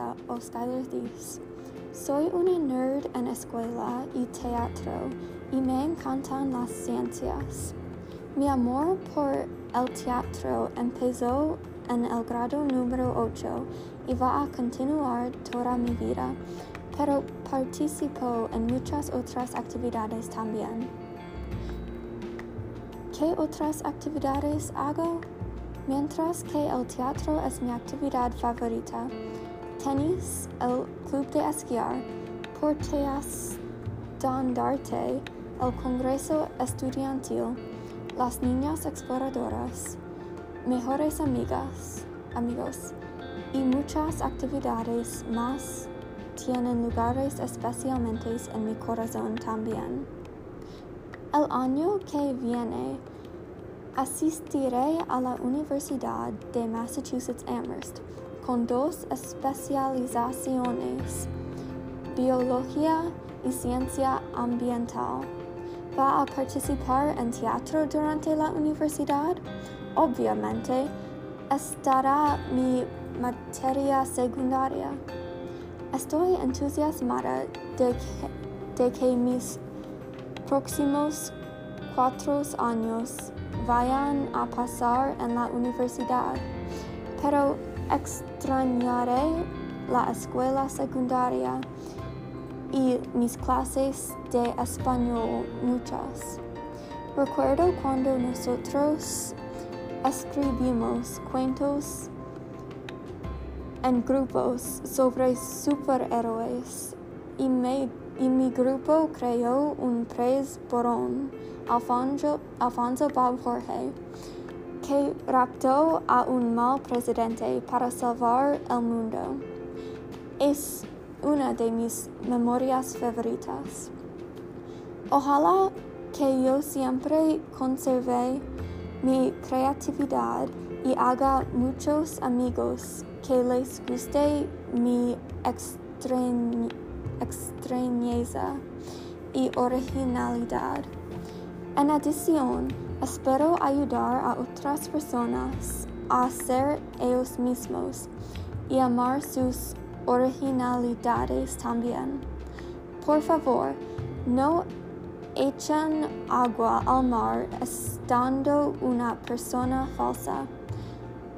favorita o Skylar Thies. Soy una nerd en escuela y teatro y me encantan las ciencias. Mi amor por el teatro empezó en el grado número 8 y va a continuar toda mi vida, pero participo en muchas otras actividades también. ¿Qué otras actividades hago? Mientras que el teatro es mi actividad favorita, tenis, el club de esquiar, porteas standarte, el congreso estudiantil, las niñas exploradoras, mejores amigas, amigos y muchas actividades más tienen lugares especialmente en mi corazón también. El año que viene asistiré a la Universidad de Massachusetts Amherst con dos especializaciones, biología y ciencia ambiental. ¿Va a participar en teatro durante la universidad? Obviamente, estará mi materia secundaria. Estoy entusiasmada de que, mis próximos cuatro años vayan a pasar en la universidad, pero extrañaré la escuela secundaria y mis clases de español muchas. Recuerdo cuando nosotros escribimos cuentos en grupos sobre superhéroes y, mi grupo creó un pres borón, Alfonso, Alfonso Bob Jorge, que raptó a un mal presidente para salvar el mundo. Es una de mis memorias favoritas. Ojalá que yo siempre conserve mi creatividad y haga muchos amigos que les guste mi extrañeza y originalidad. En adición, espero ayudar a otras personas a ser ellos mismos y amar sus originalidades también. Por favor, no echen agua al mar estando una persona falsa.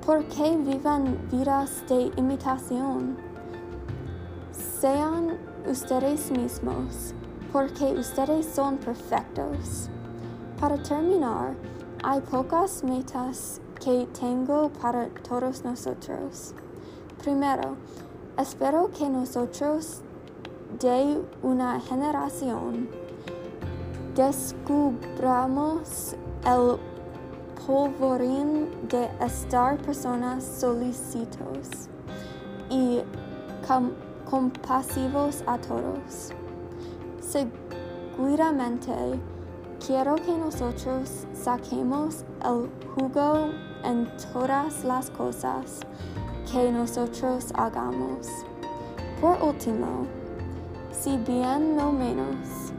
¿Por qué vivan vidas de imitación? Sean ustedes mismos, porque ustedes son perfectos. Para terminar, hay pocas metas que tengo para todos nosotros. Primero, espero que nosotros de una generación descubramos el polvorín de estar personas solicitos y compasivos a todos. Seguramente quiero que nosotros saquemos el jugo en todas las cosas que nosotros hagamos. Por último, si bien no menos,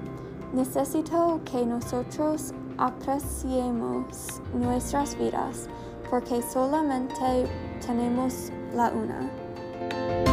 necesito que nosotros apreciemos nuestras vidas porque solamente tenemos la una.